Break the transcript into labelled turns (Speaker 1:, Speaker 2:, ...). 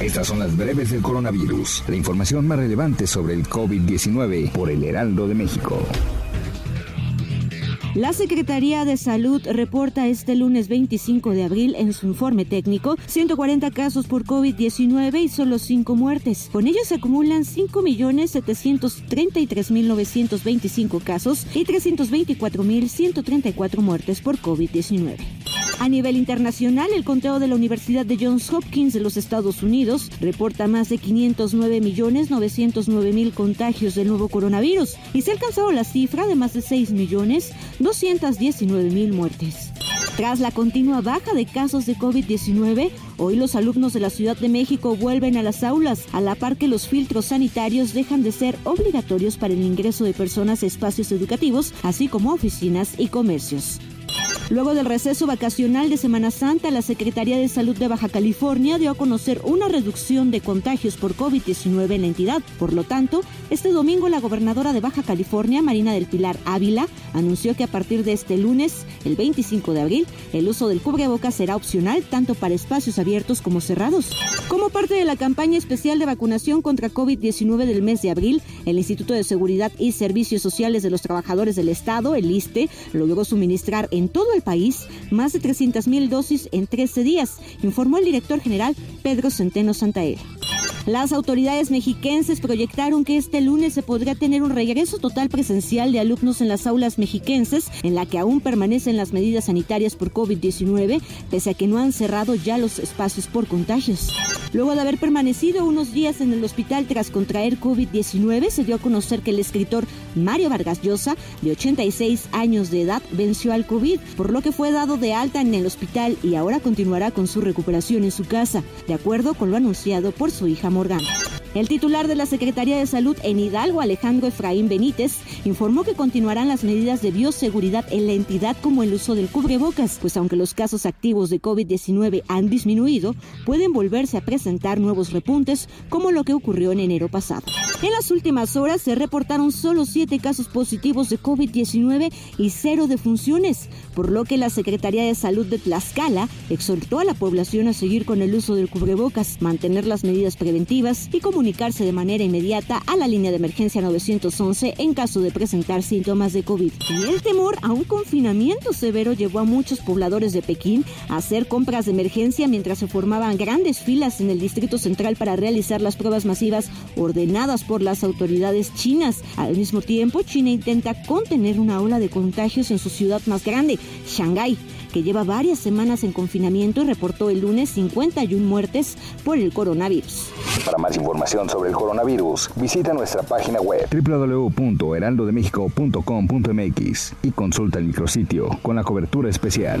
Speaker 1: Estas son las breves del coronavirus, la información más relevante sobre el COVID-19 por el Heraldo de México.
Speaker 2: La Secretaría de Salud reporta este lunes 25 de abril en su informe técnico 140 casos por COVID-19 y solo 5 muertes. Con ello se acumulan 5.733.925 casos y 324.134 muertes por COVID-19. A nivel internacional, el conteo de la Universidad de Johns Hopkins de los Estados Unidos reporta más de 509.909.000 contagios del nuevo coronavirus y se ha alcanzado la cifra de más de 6.219.000 muertes. Tras la continua baja de casos de COVID-19, hoy los alumnos de la Ciudad de México vuelven a las aulas, a la par que los filtros sanitarios dejan de ser obligatorios para el ingreso de personas a espacios educativos, así como oficinas y comercios. Luego del receso vacacional de Semana Santa, la Secretaría de Salud de Baja California dio a conocer una reducción de contagios por COVID-19 en la entidad. Por lo tanto, este domingo la gobernadora de Baja California, Marina del Pilar Ávila, anunció que a partir de este lunes, el 25 de abril, el uso del cubrebocas será opcional tanto para espacios abiertos como cerrados. Como parte de la campaña especial de vacunación contra COVID-19 del mes de abril, el Instituto de Seguridad y Servicios Sociales de los Trabajadores del Estado, el ISTE, logró suministrar en todo el país más de 300.000 dosis en 13 días, informó el director general Pedro Centeno Santaella. Las autoridades mexiquenses proyectaron que este lunes se podría tener un regreso total presencial de alumnos en las aulas mexiquenses, en la que aún permanecen las medidas sanitarias por COVID-19, pese a que no han cerrado ya los espacios por contagios. Luego de haber permanecido unos días en el hospital tras contraer COVID-19, se dio a conocer que el escritor Mario Vargas Llosa, de 86 años de edad, venció al COVID, por lo que fue dado de alta en el hospital y ahora continuará con su recuperación en su casa, de acuerdo con lo anunciado por su hija Morgan. El titular de la Secretaría de Salud en Hidalgo, Alejandro Efraín Benítez, informó que continuarán las medidas de bioseguridad en la entidad como el uso del cubrebocas, pues aunque los casos activos de COVID-19 han disminuido, pueden volverse a presentar nuevos repuntes como lo que ocurrió en enero pasado. En las últimas horas se reportaron solo siete casos positivos de COVID-19 y cero defunciones, por lo que la Secretaría de Salud de Tlaxcala exhortó a la población a seguir con el uso del cubrebocas, mantener las medidas preventivas y comunicarse de manera inmediata a la línea de emergencia 911 en caso de presentar síntomas de COVID. Y el temor a un confinamiento severo llevó a muchos pobladores de Pekín a hacer compras de emergencia mientras se formaban grandes filas en el Distrito Central para realizar las pruebas masivas ordenadas por las autoridades chinas. Al mismo tiempo, China intenta contener una ola de contagios en su ciudad más grande, Shanghái, que lleva varias semanas en confinamiento y reportó el lunes 51 muertes por el coronavirus.
Speaker 1: Para más información sobre el coronavirus, visita nuestra página web www.heraldodemexico.com.mx y consulta el micrositio con la cobertura especial.